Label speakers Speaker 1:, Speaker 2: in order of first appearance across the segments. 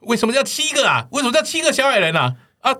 Speaker 1: 为什么叫七个啊？为什么叫七个小矮人啊？啊，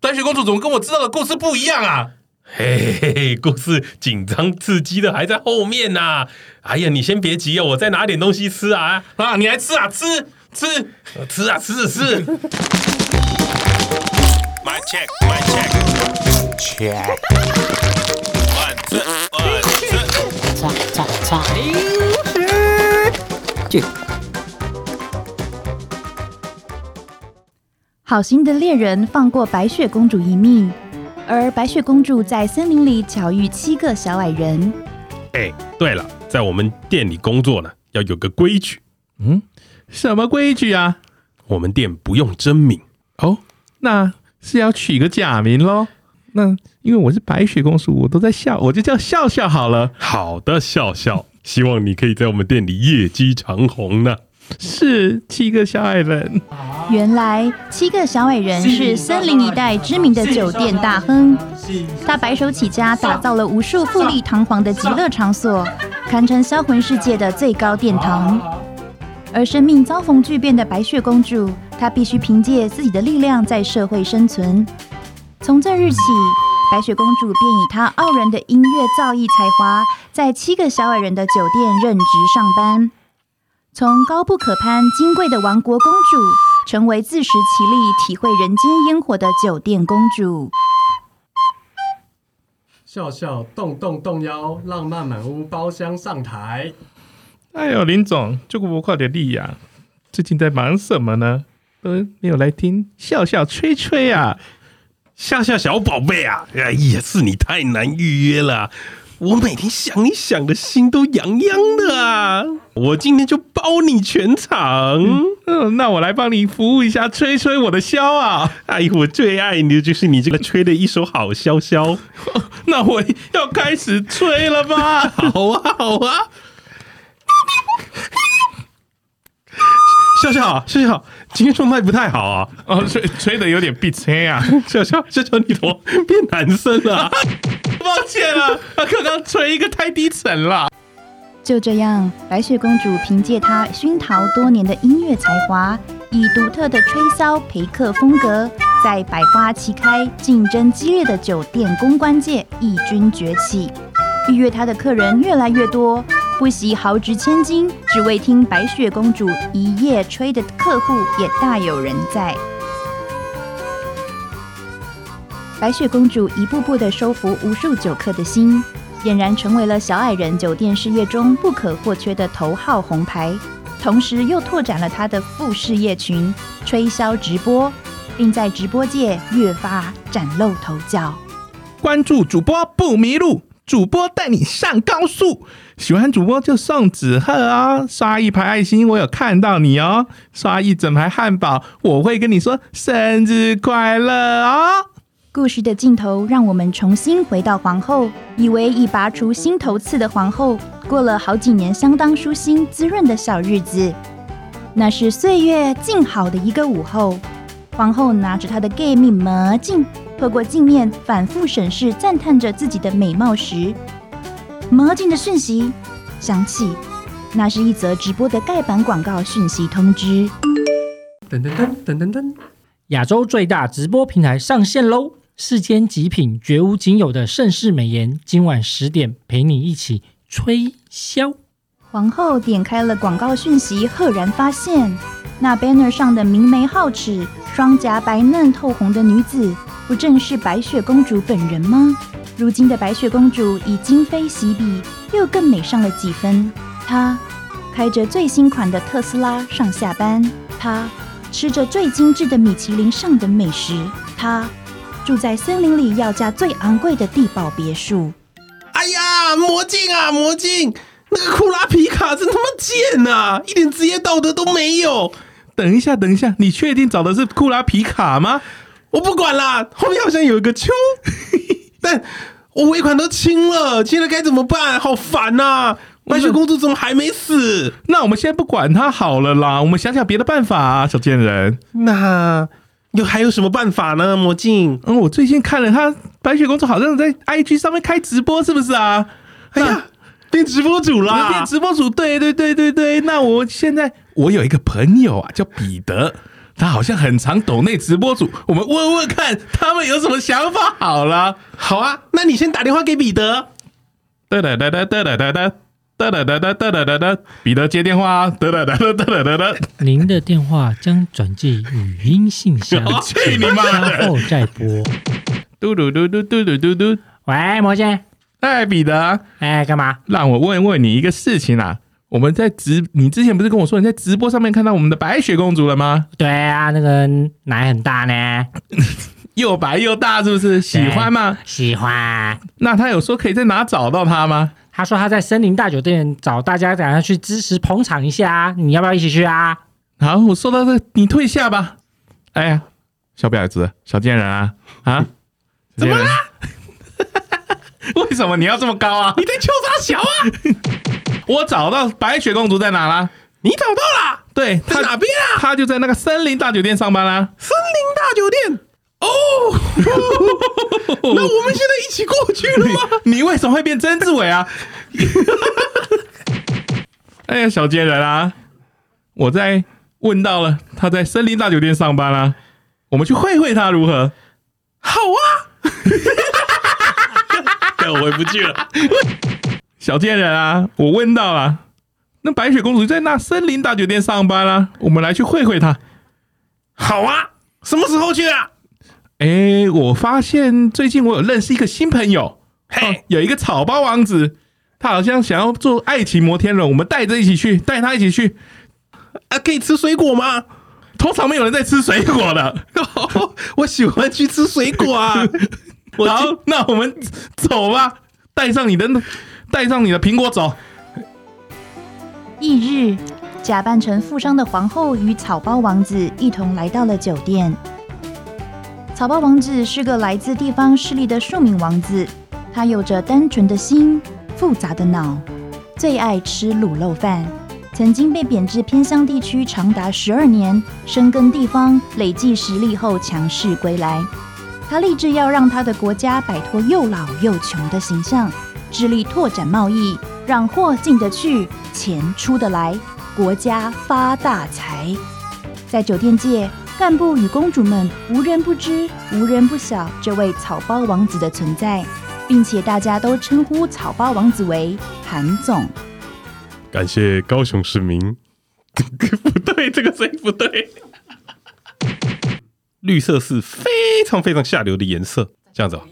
Speaker 1: 白雪公主怎么跟我知道的故事不一样啊？
Speaker 2: 嘿嘿嘿，故事紧张刺激的还在后面呢、啊。哎呀，你先别急啊，我再拿点东西吃啊！
Speaker 1: 啊，你来吃啊，吃吃
Speaker 2: 吃啊，吃吃。
Speaker 3: My check, my check, check. One, two, one, two.
Speaker 4: 查查查，去。
Speaker 5: 好心的猎人放过白雪公主一命。而白雪公主在森林里巧遇七个小矮人。
Speaker 2: 哎，对了，在我们店里工作呢，要有个规矩。
Speaker 1: 嗯，什么规矩啊？
Speaker 2: 我们店不用真名
Speaker 1: 哦，那是要取个假名喽。那因为我是白雪公主，我都在笑，我就叫笑笑好了。
Speaker 2: 好的，笑笑，希望你可以在我们店里业绩长虹呢。
Speaker 1: 是七个小矮人。
Speaker 5: 原来七个小矮人是森林一带知名的酒店大亨，他白手起家，打造了无数富丽堂皇的极乐场所，堪称销魂世界的最高殿堂。而生命遭逢巨变的白雪公主，她必须凭借自己的力量在社会生存。从这日起，白雪公主便以她傲人的音乐造诣才华，在七个小矮人的酒店任职上班。从高不可攀、金贵的王国公主，成为自食其力、体会人间烟火的酒店公主。
Speaker 6: 笑笑动动动腰，浪漫满屋包厢上台。
Speaker 1: 哎呦，林总，这个不快点力呀！最近在忙什么呢？都没有来听笑笑吹吹啊！
Speaker 2: 笑笑小宝贝啊！哎呀，是你太难预约了。我每天想你想的心都痒痒的啊！我今天就包你全场。
Speaker 1: 嗯，嗯，那我来帮你服务一下，吹吹我的箫啊！
Speaker 2: 哎呦，我最爱你的就是你这个吹的一手好箫箫。
Speaker 1: 那我要开始吹了吧？
Speaker 2: 好啊，好啊。笑笑，笑笑，今天状态不太好啊！
Speaker 1: 哦，吹吹的有点闭吹啊！
Speaker 2: 笑笑，笑笑，你怎么变男生了？
Speaker 1: 抱歉了，刚刚吹一个太低沉了。
Speaker 5: 就这样，白雪公主凭借她熏陶多年的音乐才华，以独特的吹箫陪客风格，在百花齐开、竞争激烈的酒店公关界异军崛起。预约她的客人越来越多。不惜豪掷千金，只为听白雪公主一夜吹的客户也大有人在。白雪公主一步步的收服无数酒客的心，俨然成为了小矮人酒店事业中不可或缺的头号红牌。同时，又拓展了他的副事业群——吹箫直播，并在直播界越发崭露头角。
Speaker 1: 关注主播不迷路。主播带你上高速，喜欢主播就送纸鹤哦，刷一排爱心，我有看到你哦，刷一整排汉堡，我会跟你说生日快乐哦。
Speaker 5: 故事的尽头，让我们重新回到皇后，以为已拔除心头刺的皇后，过了好几年相当舒心滋润的小日子。那是岁月静好的一个午后，皇后拿着她的 gay 蜜魔镜。透过镜面反复审视，赞叹着自己的美貌时，魔镜的讯息响起，那是一则直播的盖板广告讯息通知。
Speaker 6: 噔噔噔噔噔噔，
Speaker 4: 亚洲最大直播平台上线喽！世间极品、绝无仅有的盛世美颜，今晚十点陪你一起吹箫。
Speaker 5: 皇后点开了广告讯息，赫然发现那 banner 上的明眉皓齿、双颊白嫩透红的女子。不正是白雪公主本人吗？如今的白雪公主已今非昔比，又更美上了几分。她开着最新款的特斯拉上下班，她吃着最精致的米其林上等美食，她住在森林里要价最昂贵的地堡别墅。
Speaker 2: 哎呀，魔镜啊，魔镜！那个库拉皮卡真他妈贱呐，一点职业道德都没有。
Speaker 1: 等一下，等一下，你确定找的是库拉皮卡吗？
Speaker 2: 我不管啦，后面好像有一个秋，但我尾款都清了，现在该怎么办？好烦呐、啊！白雪公主怎么还没死？
Speaker 1: 那我们先不管她好了啦，我们想想别的办法啊，小贱人。
Speaker 2: 那又还有什么办法呢？魔镜，
Speaker 1: 嗯，我最近看了他，白雪公主好像在 IG 上面开直播，是不是啊？
Speaker 2: 哎呀，变直播主啦！
Speaker 1: 变直播主，对对对对对。那我现在我有一个朋友啊，叫彼得。他好像很常抖内直播主，我们问问看他们有什么想法。好了，
Speaker 2: 好啊，那你先打电话给彼得。
Speaker 1: 哒哒哒哒哒哒哒哒哒哒哒哒哒哒哒哒，彼得接电话。哒哒哒哒哒哒哒，
Speaker 4: 您的电话将转接语音信箱，
Speaker 1: 去你妈的！
Speaker 4: 稍后再拨。
Speaker 1: 嘟嘟嘟嘟嘟嘟嘟嘟。
Speaker 4: 喂，魔仙。
Speaker 1: 哎，彼得。
Speaker 4: 哎，干嘛？
Speaker 1: 让我问问你一个事情啊。我们在直，你之前不是跟我说你在直播上面看到我们的白雪公主了吗？
Speaker 4: 对啊，那个奶很大呢，
Speaker 1: 又白又大，是不是？喜欢吗？
Speaker 4: 喜欢。
Speaker 1: 那他有说可以在哪找到他吗？
Speaker 4: 他说他在森林大酒店找大家，等下去支持捧场一下啊，你要不要一起去啊？
Speaker 1: 好，我说到这，你退下吧。哎呀，小婊子，小贱人啊啊！
Speaker 2: 怎么啦？
Speaker 1: 为什么你要这么高啊？
Speaker 2: 你在秋啥小啊？
Speaker 1: 我找到白雪公主在哪了？
Speaker 2: 你找到了？
Speaker 1: 对，
Speaker 2: 在哪边啊？
Speaker 1: 她就在那个森林大酒店上班啦。
Speaker 2: 森林大酒店？哦，那我们现在一起过去了吗？
Speaker 1: 你，你为什么会变曾志伟啊？哎呀，小贱人啊！我在问到了，他在森林大酒店上班啦。我们去会会他如何？
Speaker 2: 好啊！但我回不去了。
Speaker 1: 小贱人啊！我问到了，那白雪公主在那森林大酒店上班啦，我们来去会会她。
Speaker 2: 好啊，什么时候去啊？
Speaker 1: 哎，我发现最近我有认识一个新朋友，
Speaker 2: 嘿、哦，
Speaker 1: 有一个草包王子，他好像想要做爱情摩天轮，我们带着一起去，带他一起去。
Speaker 2: 啊，可以吃水果吗？
Speaker 1: 通常没有人在吃水果的。
Speaker 2: 哦、我喜欢去吃水果啊。
Speaker 1: 好，那我们走吧，带上你的。带上你的苹果走。
Speaker 5: 翌日，假扮成富商的皇后与草包王子一同来到了酒店。草包王子是个来自地方势力的庶民王子，他有着单纯的心，复杂的脑，最爱吃卤肉饭。曾经被贬至偏乡地区长达十二年，深耕地方，累积实力后强势归来。他立志要让他的国家摆脱又老又穷的形象。致力拓展贸易，让货进得去，钱出得来，国家发大财。在酒店界，干部与公主们无人不知、无人不晓这位草包王子的存在，并且大家都称呼草包王子为韩总。
Speaker 2: 感谢高雄市民。不对，这个声音不对。绿色是非常非常下流的颜色，这样子哦。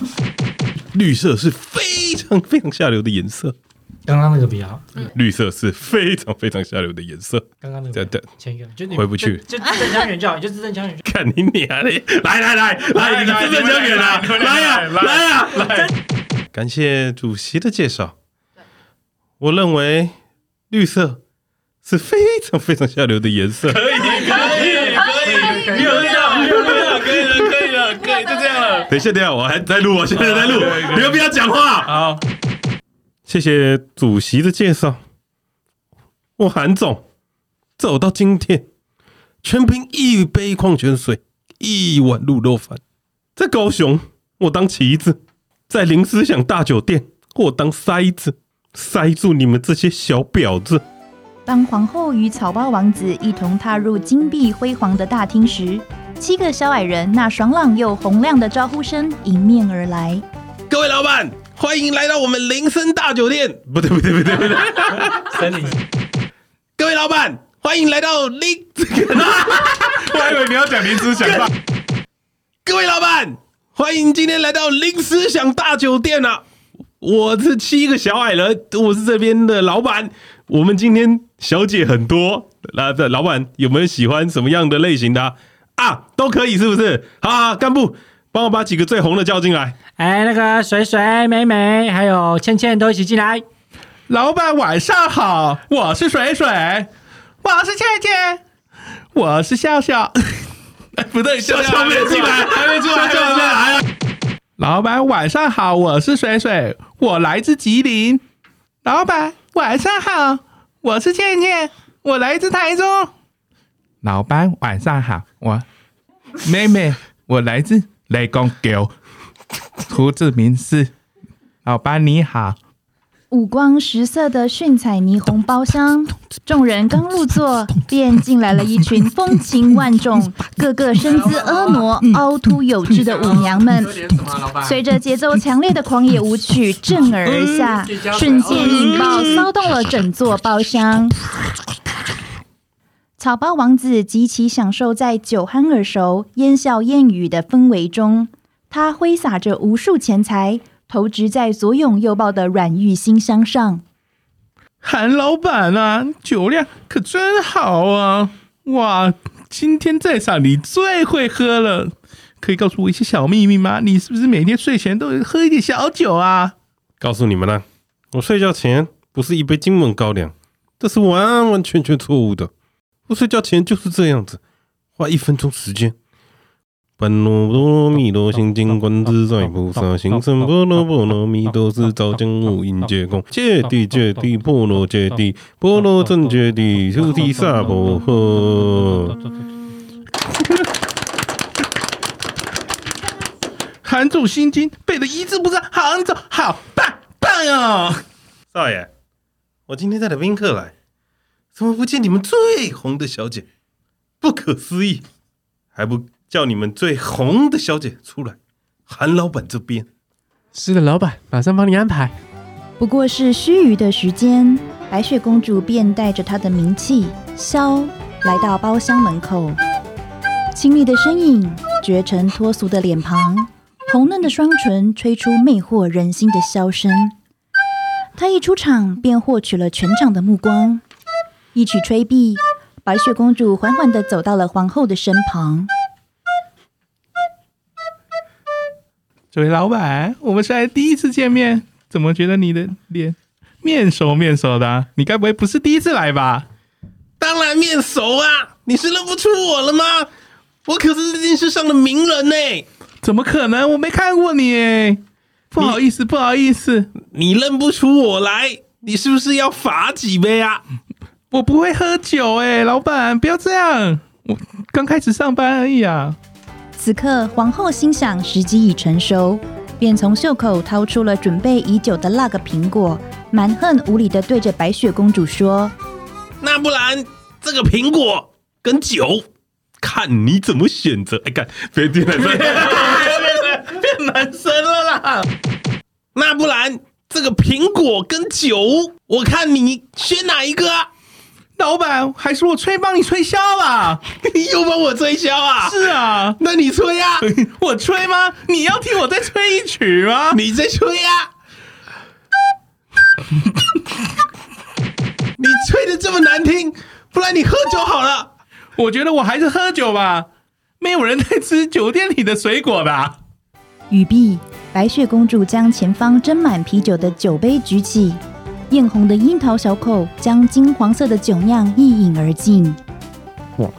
Speaker 2: 绿色是非常非常下流的颜色，
Speaker 4: 刚刚那个比较好。
Speaker 2: 绿色是非常非常下流的颜色，
Speaker 4: 刚刚那个
Speaker 2: 对对，
Speaker 4: 前一个就
Speaker 2: 回不去，
Speaker 4: 就字正腔圆就好，就字正腔圆。
Speaker 2: 看你娘的，来来来来，你字正腔圆啊，来呀来呀来！感谢主席的介绍，我认为绿色是非常非常下流的颜色。可以可以可以，有力量有力量，可以了可以了可以，就这样了。等一下，等一下，我还在录，我现在在录，你们不要讲话。好，谢谢主席的介绍。我韩总走到今天，全凭一杯矿泉水、一碗卤肉饭，在高雄我当旗子，在林思想大酒店我当塞子，塞住你们这些小婊子。
Speaker 5: 当皇后与草包王子一同踏入金碧辉煌的大厅时。七个小矮人那爽朗又洪亮的招呼声迎面而来。
Speaker 2: 各位老板，欢迎来到我们林森大酒店。不对，不对，不对，不对。森林。各位老板，欢迎来到林。
Speaker 1: 我还以为你要讲林思想吧。
Speaker 2: 各位老板，欢迎今天来到林思想大酒店啊！我是七个小矮人，我是这边的老板。我们今天小姐很多，那这老板有没有喜欢什么样的类型的？啊，都可以是不是？好，好，干部，帮我把几个最红的叫进来。
Speaker 4: 哎，那个水水、美美还有倩倩都一起进来。
Speaker 1: 老板晚上好，我是水水，我是倩倩，我是笑笑。哎，不对，笑笑没进来，还没出来，笑笑来了。老板晚上好，我是水水，我来自吉林。老板晚上好，我是倩倩，我来自台中。老板晚上好，我妹妹，我来自雷公狗，胡志明市。老板你好，
Speaker 5: 五光十色的炫彩霓虹包厢，众人刚入座，便进来了一群风情万种、个个身姿婀娜、凹凸有致的舞娘们。随着节奏强烈的狂野舞曲震耳而下，瞬间引爆骚动了整座包厢。草包王子极其享受在酒酣耳熟、烟笑烟语的氛围中，他挥洒着无数钱财。投掷在左拥右抱的软玉馨香上。
Speaker 1: 韩老板啊，酒量可真好啊！哇，今天在场你最会喝了，可以告诉我一些小秘密吗？你是不是每天睡前都喝一点小酒啊？
Speaker 2: 告诉你们啦，我睡觉前不是一杯金门高粱，这是完完全全错误的。我睡觉前就是这样子，花一分钟时间。般若波罗蜜多心经，观自在菩萨行深般若波罗蜜多时，照见五阴皆空，揭谛揭谛，波罗揭谛，波罗僧揭谛，菩提萨婆诃。
Speaker 1: 韩总心经背的一字不差，韩总好棒棒哦！
Speaker 2: 少爷，我今天带了宾客来，怎么不见你们最红的小姐？不可思议，还不？叫你们最红的小姐出来，韩老板这边。
Speaker 7: 是的，老板，马上帮你安排。
Speaker 5: 不过是须臾的时间，白雪公主便带着她的名气箫来到包厢门口。清丽的身影，绝尘脱俗的脸庞，红嫩的双唇，吹出魅惑人心的箫声。她一出场，便获取了全场的目光。一曲吹毕，白雪公主缓缓地走到了皇后的身旁。
Speaker 1: 这位老板，我们是来第一次见面，怎么觉得你的脸面熟面熟的啊？你该不会不是第一次来吧？
Speaker 2: 当然面熟啊！你是认不出我了吗？我可是电视上的名人呢！
Speaker 1: 怎么可能？我没看过你诶！不好意思，不好意思，
Speaker 2: 你认不出我来，你是不是要罚几杯啊？
Speaker 1: 我不会喝酒诶，老板不要这样，我刚开始上班而已啊。
Speaker 5: 此刻，皇后心想时机已成熟，便从袖口掏出了准备已久的那个苹果，蛮横无理地对着白雪公主说：“
Speaker 2: 那不然这个苹果跟酒，看你怎么选择。”哎，干，别进来，别变变男生了啦！那不然这个苹果跟酒，我看你选哪一个？
Speaker 1: 老板，还是我吹帮你吹箫吧？
Speaker 2: 你又帮我吹箫啊？
Speaker 1: 是啊，
Speaker 2: 那你吹呀、啊？
Speaker 1: 我吹吗？你要听我再吹一曲吗？
Speaker 2: 你再吹呀、啊？你吹的这么难听，不然你喝酒好了。
Speaker 1: 我觉得我还是喝酒吧，没有人在吃酒店里的水果吧。
Speaker 5: 语毕，白雪公主将前方斟满啤酒的酒杯举起。艳红的樱桃小口将金黄色的酒酿一饮而尽。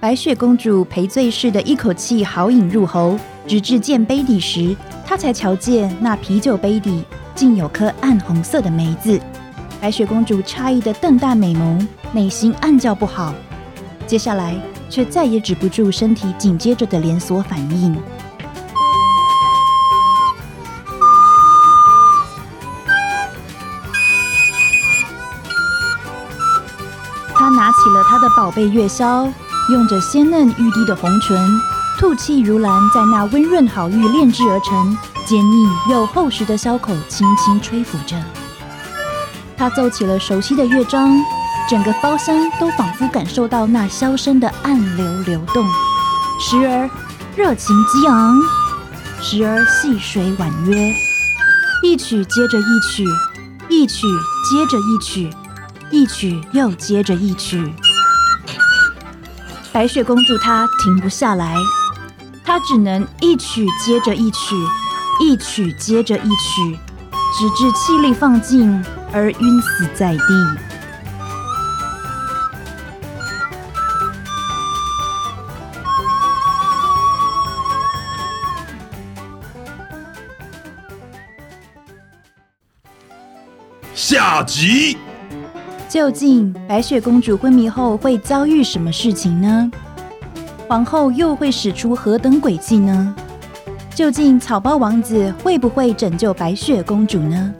Speaker 5: 白雪公主赔罪似的一口气豪饮入喉，直至见杯底时，她才瞧见那啤酒杯底竟有颗暗红色的梅子。白雪公主诧异的瞪大美眸，内心暗叫不好。接下来却再也止不住身体紧接着的连锁反应。拿起了他的宝贝月宵，用着鲜嫩欲滴的红唇，吐气如兰，在那温润好玉炼制而成、坚硬又厚实的箫口轻轻吹拂着。他奏起了熟悉的乐章，整个包厢都仿佛感受到那箫声的暗流流动，时而热情激昂，时而细水婉约，一曲接着一曲，一曲接着一曲。一曲又接着一曲，白雪公主她停不下来，她只能一曲接着一曲，一曲接着一曲，直至气力放尽而晕死在地。
Speaker 2: 下集。
Speaker 5: 究竟白雪公主昏迷后会遭遇什么事情呢？皇后又会使出何等诡计呢？究竟草包王子会不会拯救白雪公主呢？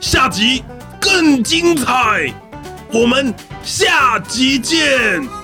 Speaker 2: 下集更精彩，我们下集见。